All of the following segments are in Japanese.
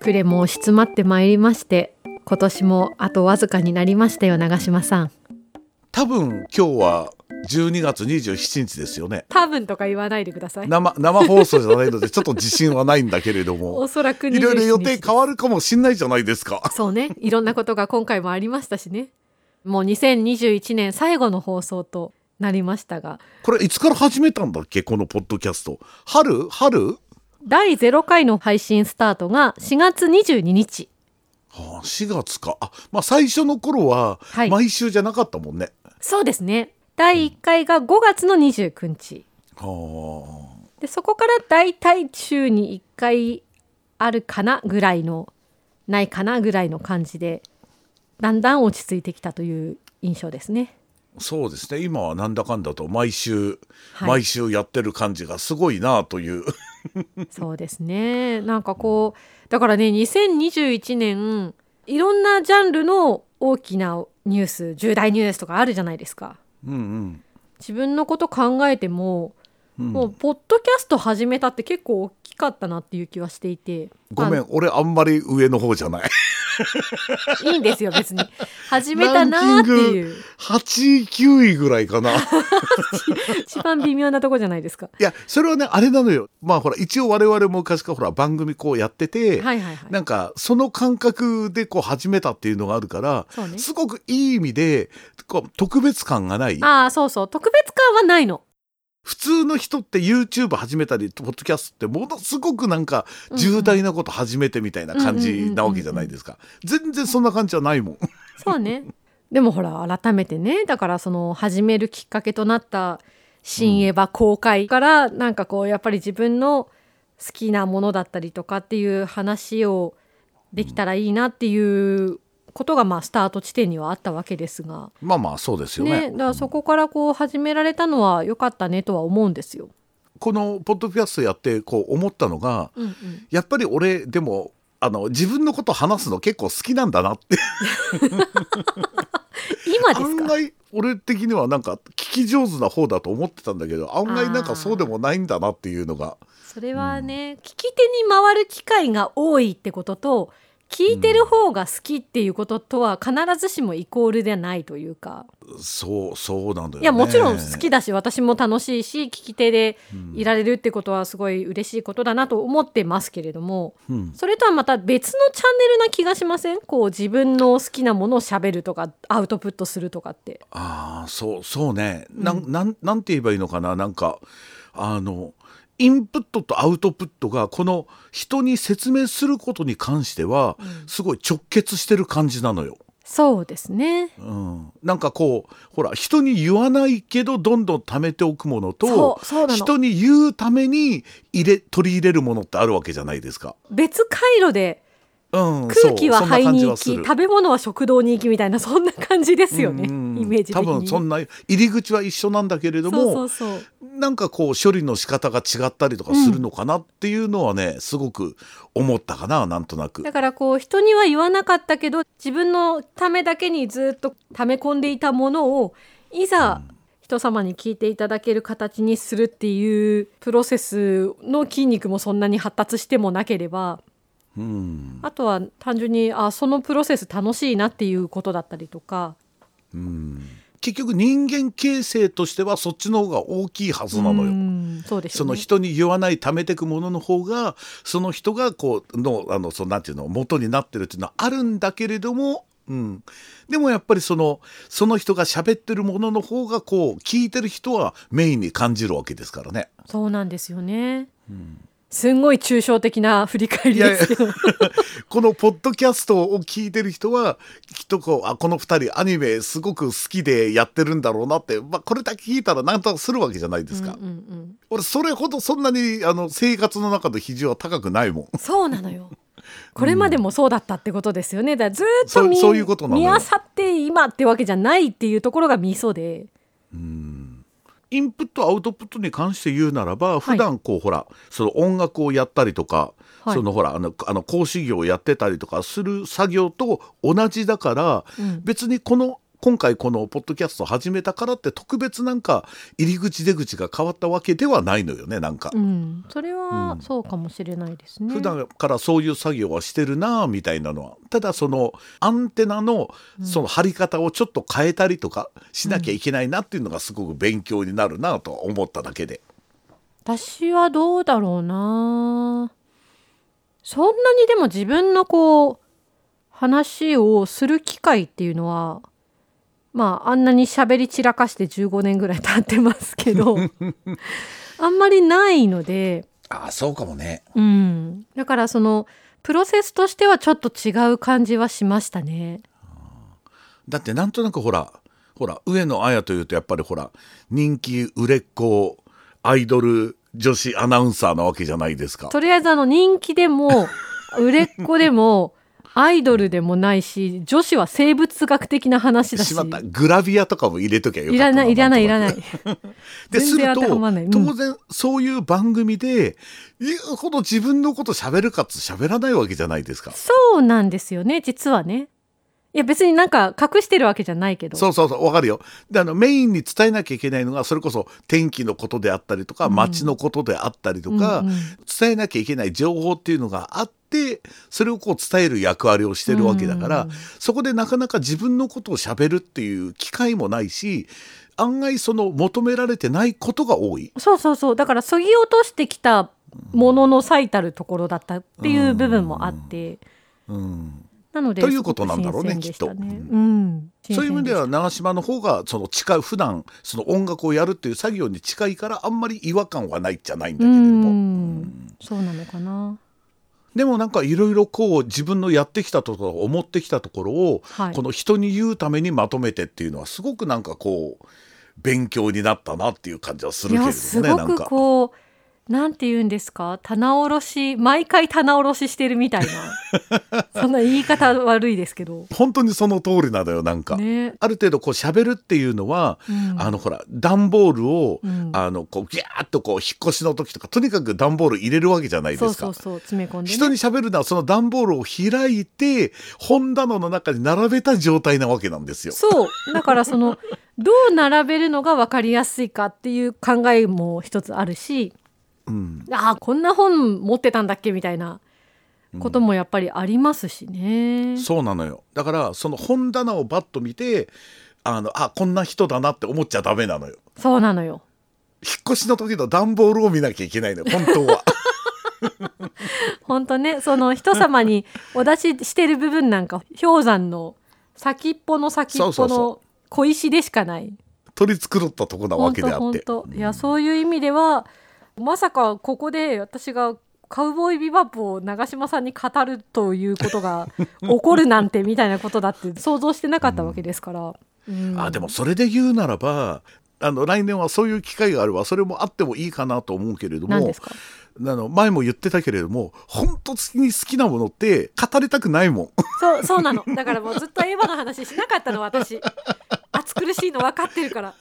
暮れも押し詰まってまいりまして今年もあとわずかになりましたよ長嶋さん。多分今日は12月27日ですよね。多分とか言わないでください。生生放送じゃないのでちょっと自信はないんだけれども。おそらくいろいろ予定変わるかもしんないじゃないですか。そうね。いろんなことが今回もありましたしねもう2021年最後の放送となりましたがこれいつから始めたんだっけ？このポッドキャスト。春？春？第0回の配信スタートが4月22日。はあ、4月か。あまあ最初の頃ははい。毎週じゃなかったもんね、そうですね。第1回が5月の29日。はでそこからだいたい週に1回あるかなぐらいのないかなぐらいの感じでだんだん落ち着いてきたという印象ですね。あそうですね。今はなんだかんだと毎週、はい。毎週やってる感じがすごいなという。そうですね。なんかこうだからね2021年いろんなジャンルの大きなニュース重大ニュースとかあるじゃないですか。うんうん。自分のこと考えても、うん。もうポッドキャスト始めたって結構大きかったなっていう気はしていて。ごめん、あ俺あんまり上の方じゃない いいんですよ別に。始めたなーっていう。8位9位ぐらいかな。一番微妙なとこじゃないですか。いやそれはねあれなのよ。まあほら一応我々も昔からほら番組こうやってて、はいはいはい。なんかその感覚でこう始めたっていうのがあるから、ね。すごくいい意味でこう特別感がない。ああそうそう。特別感はないの。普通の人って YouTube 始めたりポッドキャストってものすごくなんか重大なこと始めてみたいな感じなわけじゃないですか。全然そんな感じはないもん。そうね。でもほら改めてねだからその始めるきっかけとなった新エヴァ公開からなんかこうやっぱり自分の好きなものだったりとかっていう話をできたらいいなっていうことがまあスタート地点にはあったわけですが、まあまあそうですよね。ね、だからそこからこう始められたのは良かったねとは思うんですよ。このポッドキャストやってこう思ったのがうんうん、やっぱり俺でもあの自分のこと話すの結構好きなんだなって。今ですか？案外俺的にはなんか聞き上手な方だと思ってたんだけど案外なんかそうでもないんだなっていうのが。それはね、聞き手に回る機会が多いってことと聞いてる方が好きっていうこととは必ずしもイコールではないというか、そうそうなんだよね。いやもちろん好きだし私も楽しいし聞き手でいられるってことはすごい嬉しいことだなと思ってますけれども、うん。それとはまた別のチャンネルな気がしません？こう自分の好きなものをしゃべるとかアウトプットするとかって。ああそうそうね。なん,、なんなんて言えばいいのかな？なんかあのインプットとアウトプットがこの人に説明することに関しては、すごい直結してる感じなのよ。そうですねうん、なんかこうほら人に言わないけどどんどん貯めておくものと人に言うために入れ取り入れるものってあるわけじゃないですか。別回路でうん、空気は肺に行き食べ物は食道に行きみたいなそんな感じですよね、うん イメージ的に。多分そんな入り口は一緒なんだけれどもそうそうそう。なんかこう処理の仕方が違ったりとかするのかなっていうのはね、すごく思ったかななんとなく。だ。からこう人には言わなかったけど自分のためだけにずっと溜め込んでいたものをいざ人様に聞いていただける形にするっていうプロセスの筋肉もそんなに発達してもなければうん。あとは単純にあそのプロセス楽しいなっていうことだったりとか。うん。結局人間形成としてはそっちの方が大きいはずなのよ。うんそうでね。そうの人に言わない貯めてくものの方がその人がこうのあのそのなんていうの元になってるっていうのはあるんだけれども、うん、でもやっぱりそのその人が喋ってるものの方がこう聞いてる人はメインに感じるわけですからね。そうなんですよね、すんごい抽象的な振り返りですけど。このポッドキャストを聞いてる人はきっとこうあこの2人アニメすごく好きでやってるんだろうなって、まあ、これだけ聞いたらなんとなくするわけじゃないですか。うんうん俺それほどそんなにあの生活の中の比重は高くないもん。うん、そうなのよ。これまでもそうだったってことですよね。だからずーっと見そうそういうこと見あさって今ってわけじゃないっていうところがミソでインプットアウトプットに関して言うならば普段こう、ほらその音楽をやったりとか、はい。そのほらあのあの講師業をやってたりとかする作業と同じだから、うん。別にこの今回このポッドキャスト始めたからって特別なんか入り口出口が変わったわけではないのよねなんか、うん、それはうん。そうかもしれないですね。普段からそういう作業はしてるなあみたいなのはただそのアンテナのその張り方をちょっと変えたりとかしなきゃいけないなっていうのがすごく勉強になるなと思っただけで。私はどうだろうなそんなにでも自分のこう話をする機会っていうのはまああんなに喋り散らかして15年ぐらい経ってますけど あんまりないので、ああそうかもね。うん、だからそのプロセスとしてはちょっと違う感じはしましたね。だってなんとなくほらほら上野綾というとやっぱりほら人気売れっ子アイドル女子アナウンサーなわけじゃないですか。とりあえずあの人気でも売れっ子でも アイドルでもないし女子は生物学的な話だし。しまった。グラビアとかも入れときゃよかった。いらないいらないいらな ない。でするとうん。当然そういう番組で言うほど自分のこと喋るかつ喋らないわけじゃないですか。そうなんですよね実はね。いや別になんか隠してるわけじゃないけど。そうそうそうわかるよ。であのメインに伝えなきゃいけないのがそれこそ天気のことであったりとかうん。街のことであったりとか、うんうん。伝えなきゃいけない情報っていうのがあってそれをこう伝える役割をしてるわけだから、うん。そこでなかなか自分のことを喋るっていう機会もないし案外その求められてないことが多い。そうそうそう。だからそぎ落としてきたものの最たるところだったっていう部分もあって、うん。なのでということなんだろうねきっと。うん、そういう意味では新長島の方がその近い普段その音楽をやるっていう作業に近いからあんまり違和感はないじゃないんだけれども。うん。そうなのかな。でもなんかいろいろこう自分のやってきたところ思ってきたところを、はいこの人に言うためにまとめてっていうのはすごくなんかこう勉強になったなっていう感じはするいけれどもねなんか。こうなんて言うんですか？棚卸し毎回棚卸ししてるみたいな。そんな言い方悪いですけど。本当にその通りなのよなんか。ね、ある程度こう喋るっていうのは、うん。あのほら段ボールを、うん。あのこうギャーッとこう引っ越しの時とかとにかく段ボール入れるわけじゃないですか。そうそうそう詰め込んで、ね、人に喋るのはその段ボールを開いて本棚の中に並べた状態なわけなんですよ。そう。だからそのどう並べるのが分かりやすいかっていう考えも一つあるしうん、ああこんな本持ってたんだっけみたいなこともやっぱりありますしね。そうなのよだからその本棚をバッと見てあのあこんな人だなって思っちゃダメなのよ。そうなのよ引っ越しの時の段ボールを見なきゃいけないのよ本当は。本当ねその人様にお出ししてる部分なんか氷山の先っぽの先っぽの小石でしかない。取り繕ったとこなわけであって。いやそういう意味ではまさかここで私がカウボーイビバップを長嶋さんに語るということが 起こるなんてみたいなことだって想像してなかったわけですから。うん。あでもそれで言うならばあの来年はそういう機会があればそれもあってもいいかなと思うけれども何ですか？あの前も言ってたけれども本当に好きなものって語りたくないもん。そうそうなの。だからもうずっとエヴァの話しなかったの私。暑苦しいの分かってるから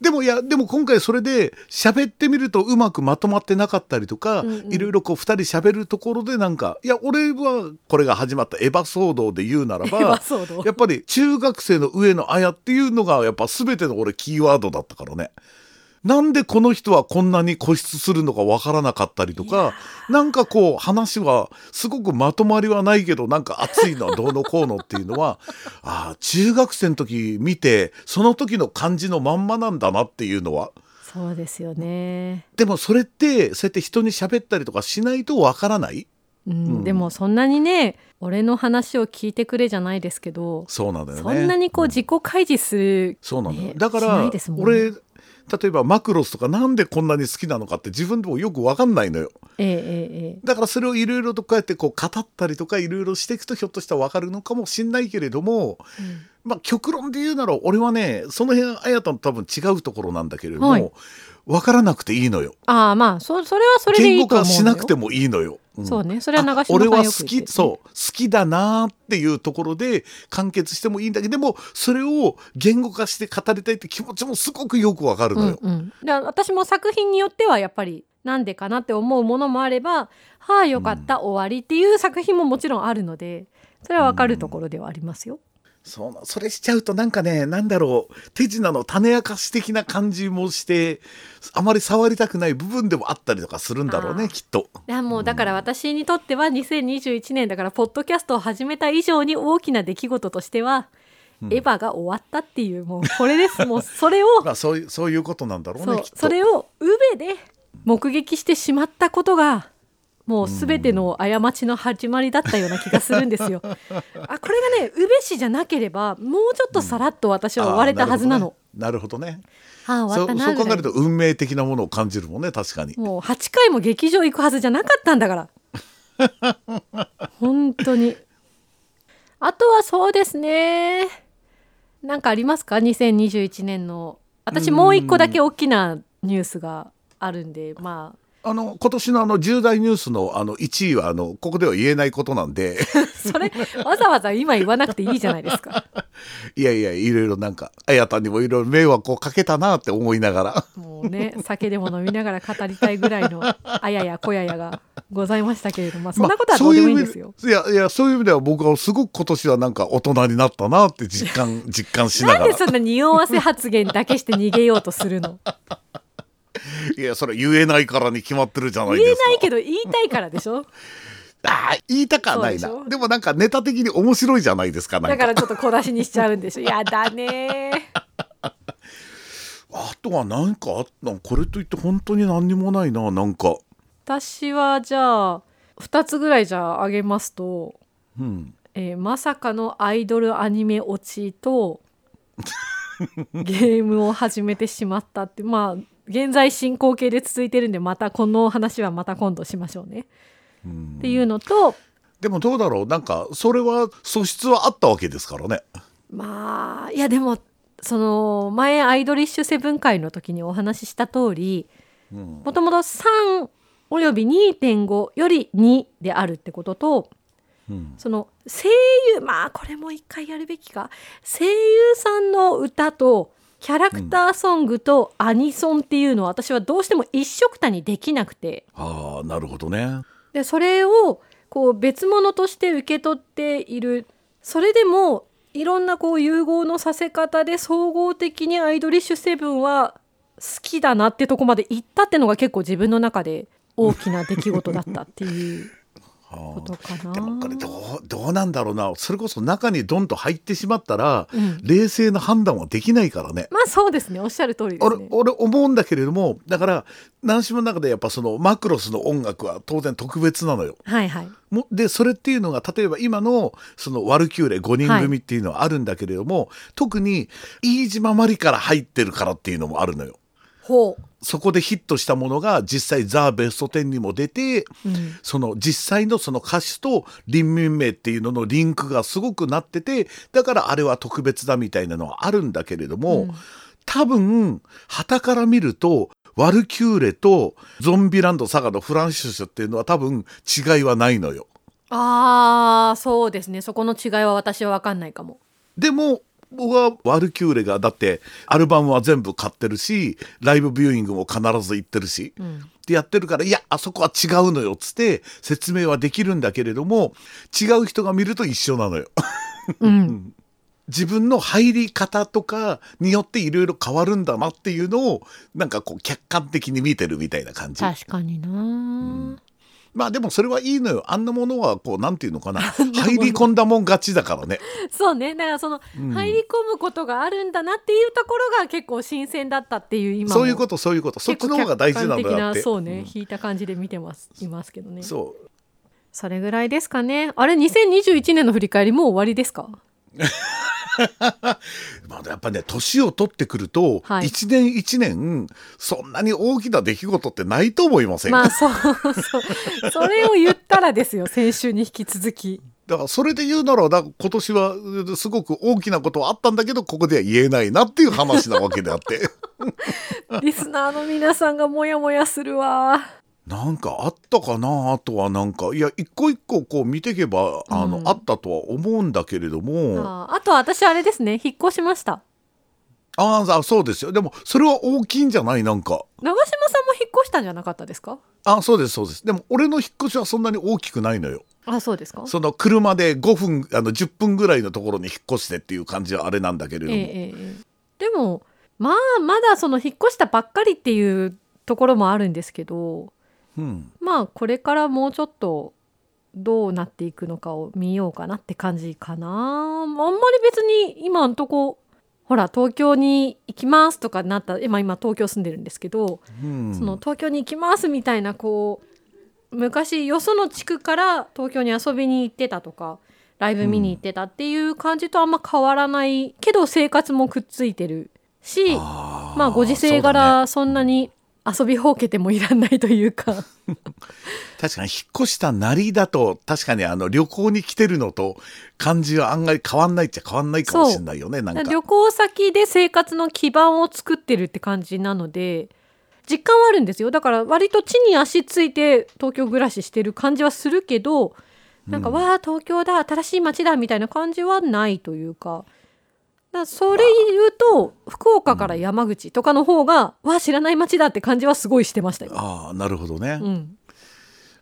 でもいやでも今回それで喋ってみるとうまくまとまってなかったりとか、うんうんいろいろこう2人喋るところでなんかいや俺はこれが始まったエヴァ騒動で言うならばやっぱり中学生の上野綾っていうのがやっぱ全ての俺キーワードだったからね。なんでこの人はこんなに固執するのかわからなかったりとかなんかこう話はすごくまとまりはないけどなんか熱いのはどうのこうのっていうのは ああ中学生の時見てその時の感じのまんまなんだなっていうのは。そうですよね、でもそれってそうやって人に喋ったりとかしないとわからない？うん。うん。でもそんなにね俺の話を聞いてくれじゃないですけど、そうなんだよね。そんなにこう自己開示するそうなんだよ、ねだかしならいですもんね。俺例えばマクロスとかなんでこんなに好きなのかって自分でもよくわかんないのよ。ええだからそれをいろいろとこうやってこう語ったりとかいろいろしていくとひょっとしたらわかるのかもしんないけれども、うんまあ極論で言うなら俺はねその辺あやとの多分違うところなんだけれども、はいわからなくていいのよ。ああまあそそれはそれでい言語いと思うしなくてもいいのよ。うんそうねそれは長嶋あ俺は好ってるねきそう好きだなっていうところで完結してもいいんだけどでもそれを言語化して語りたいって気持ちもすごくよくわかるのよ。うんうん、で私も作品によってはやっぱりなんでかなって思うものもあればはあよかった、終わりっていう作品ももちろんあるのでそれは分かるところではありますよ。そうなそれしちゃうとなんかねなんだろう。手品の種明かし的な感じもしてあまり触りたくない部分でもあったりとかするんだろうねきっと。いやもうだから私にとっては2021年だからポッドキャストを始めた以上に大きな出来事としては、エヴァが終わったっていうもうこれです。もうそれをまあそういうそういうことなんだろうねきっと。それを宇部で目撃してしまったことがもう全ての過ちの始まりだったような気がするんですよ。あこれがね宇部市じゃなければもうちょっとさらっと私は終われたはずなの。なるほどね。はあ終わったなそう考えると運命的なものを感じるもんね確かに。もう8回も劇場行くはずじゃなかったんだから。本当に。あとはそうですね。なんかありますか？2021年の。私もう一個だけ大きなニュースがあるんでまあの今年のあの重大ニュースのあの1位はあのここでは言えないことなんであ それわざわざ今言わなくていいじゃないですか。いやいやいろいろなんかあやたんにもいろいろ迷惑をかけたなって思いながらもうね酒でも飲みながら語りたいぐらいのあややこややがございましたけれども、まあ、そんなことはどうでもいいんですよ。まあいやいやそういう意味では僕はすごく今年はなんか大人になったなって実感実感しながらなんでそんな匂わせ発言だけして逃げようとするの？いやそれ言えないからに決まってるじゃない言えですか。ないけど言いたいからでしょ？あー言いたかないな。でもなんかネタ的に面白いじゃないですかだからちょっと小出しにしちゃうんでしょ？やだね あとは何かあったこれといって本当に何にもないななんか。私はじゃあ2つぐらいじゃああげますと、うん。えーまさかのアイドルアニメ落ちとゲームを始めてしまったってまあ現在進行形で続いてるんでまたこの話はまた今度しましょうね。うん。っていうのとでもどうだろう。なんかそれは素質はあったわけですからね。まあいやでもその前アイドリッシュセブン回の時にお話しした通りうん。もともと3および2.5より2であるってこととうん。その声優まあこれも一回やるべきか。声優さんの歌とキャラクターソングとアニソンっていうのを私はどうしても一緒くたにできなくて。ああなるほどね。でそれをこう別物として受け取っている。それでもいろんなこう融合のさせ方で総合的にアイドリッシュセブンは好きだなってとこまで行ったってのが結構自分の中で大きな出来事だったっていう。はあことかな。でもこれどうどうなんだろうなそれこそ中にドンと入ってしまったら、うん冷静な判断はできないからね。まあそうですねおっしゃる通りですね。俺俺思うんだけれどもだから南島の中でやっぱそのマクロスの音楽は当然特別なのよ。はいはい。もでそれっていうのが例えば今のそのワルキューレ5人組っていうのはあるんだけれども、特に飯島まりから入ってるからっていうのもあるのよ。ほそこでヒットしたものが実際ザ・ベスト10にも出てう。うんその実際のその歌詞と林民名っていうののリンクがすごくなっててだからあれは特別だみたいなのはあるんだけれども、うん多分旗から見るとワルキューレとゾンビランドサガのフランシスっていうのは多分違いはないのよ。ああそうですねそこの違いは私は分かんないかも。でも僕はワルキューレがだってアルバムは全部買ってるしライブビューイングも必ず行ってるし、うんってやってるからいやあそこは違うのよっつって説明はできるんだけれども違う人が見ると一緒なのよ。うん 自分の入り方とかによっていろいろ変わるんだなっていうのをなんかこう客観的に見てるみたいな感じ。確かにな、まあでもそれはいいのよ。あんなものはこうなんていうのかな。入り込んだもん勝ちだからね。そうね。だからその、うん。入り込むことがあるんだなっていうところが結構新鮮だったっていう今もそういうことそういうこと。そっちの方が大事なんだって。そうね、ん。引いた感じで見てますいますけどね。そそうれぐらいですかね。あれ2021年の振り返りもう終わりですか？まあ、やっぱね年を取ってくると、はい。一年一年そんなに大きな出来事ってないと思いません、まあそうそう。それを言ったらですよ 先週に引き続き。だからそれで言うならだ今年はうすごく大きなことはあったんだけどここでは言えないなっていう話なわけであって。リスナーの皆さんがモヤモヤするわなんかあったかなあとはなんかいや一個一個こう見ていけばあの、うん。あったとは思うんだけれども。ああと私あれですね。引っ越しました。ああそうですよ。でもそれは大きいんじゃない？なんか。長嶋さんも引っ越したんじゃなかったですか？あそうですそうです。でも俺の引っ越しはそんなに大きくないのよ。あそうですか？その車で5分あの10分ぐらいのところに引っ越してっていう感じはあれなんだけれども、ええええ。でもまあまだその引っ越したばっかりっていうところもあるんですけどうん、まあこれからもうちょっとどうなっていくのかを見ようかなって感じかな。あんまり別に今んとこほら東京に行きますとかなった今今東京住んでるんですけど、うん、その東京に行きますみたいなこう昔よその地区から東京に遊びに行ってたとかライブ見に行ってたっていう感じとあんま変わらないけど生活もくっついてるしあーまあご時世柄そんなに遊びほうけてもいらないというか。確かに引っ越したなりだと確かにあの旅行に来てるのと感じは案外変わんないっちゃ変わんないかもしれないよねなんか。旅行先で生活の基盤を作ってるって感じなので実感はあるんですよ。だから割と地に足ついて東京暮らししてる感じはするけどなんか、うん。わあ東京だ新しい街だみたいな感じはないというかだそれ言うと福岡から山口とかの方が、わあ知らない街だって感じはすごいしてましたよ。ああなるほどね、うん、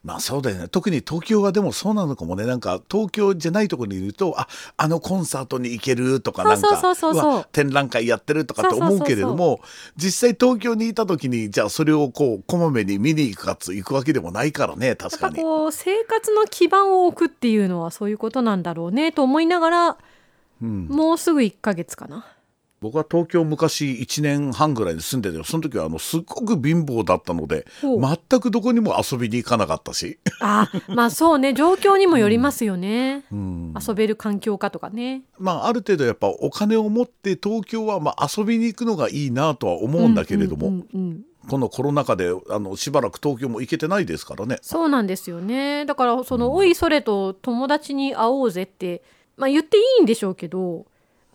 まあそうだよね。特に東京はでもそうなのかもね。なんか東京じゃないところにいるとああのコンサートに行けるとかなんか展覧会やってるとかって思うけれども実際東京にいた時にじゃあそれをこうこまめに見に行くかつ行くわけでもないからね確かに。こう生活の基盤を置くっていうのはそういうことなんだろうねと思いながらうん、もうすぐ1ヶ月かな。僕は東京昔1年半ぐらいで住んでてその時はあのすっごく貧乏だったので全くどこにも遊びに行かなかったし、あまあそうね。状況にもよりますよね、うん、遊べる環境かとかね。まあある程度やっぱお金を持って東京はまあ遊びに行くのがいいなとは思うんだけれども、うんうんうん。このコロナ禍であのしばらく東京も行けてないですからね。そうなんですよね。だからその「おいそれと友達に会おうぜ」って、まあ、言っていいんでしょうけど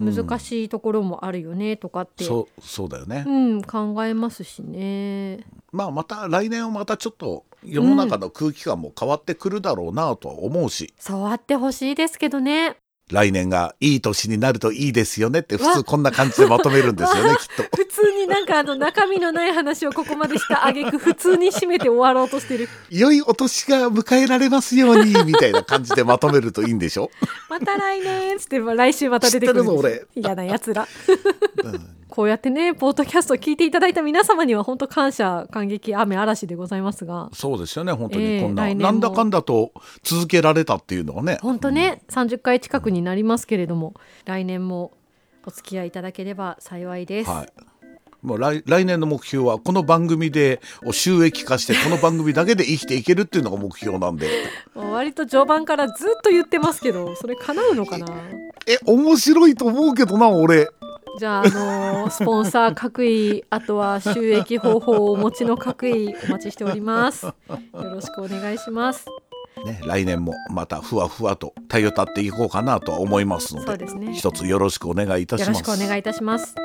うん。難しいところもあるよねとかって、そうそうだよね、うん、考えますしね。まあまた来年はまたちょっと世の中の空気感も変わってくるだろうなとは思うし、そうあってほしいですけどね来年がいい年になるといいですよねって普通こんな感じでまとめるんですよね きっと。普通になんかあの中身のない話をここまでした挙句普通に締めて終わろうとしてる。良いお年が迎えられますようにみたいな感じでまとめるといいんでしょ、また来年っつって来週また出てくる。嫌なやつら。う んこうやってねポッドキャストを聞いていただいた皆様には本当感謝感激雨嵐でございますが。そうですよね本当ええにこんな、来年も。なんだかんだと続けられたっていうのはね。本当ね、30回近くになりますけれども来年もお付き合いいただければ幸いです、はい。もう来来年の目標はこの番組で収益化してこの番組だけで生きていけるっていうのが目標なんで。割と序盤からずっと言ってますけどそれ叶うのかな？え面白いと思うけどな俺じゃあ、あのースポンサー各位あとは収益方法をお持ちの各位お待ちしております。よろしくお願いします。ね、来年もまたふわふわとたよたっていこうかなとは思いますのでそうですね。一つよろしくお願いいたしよろますしくお願いいたします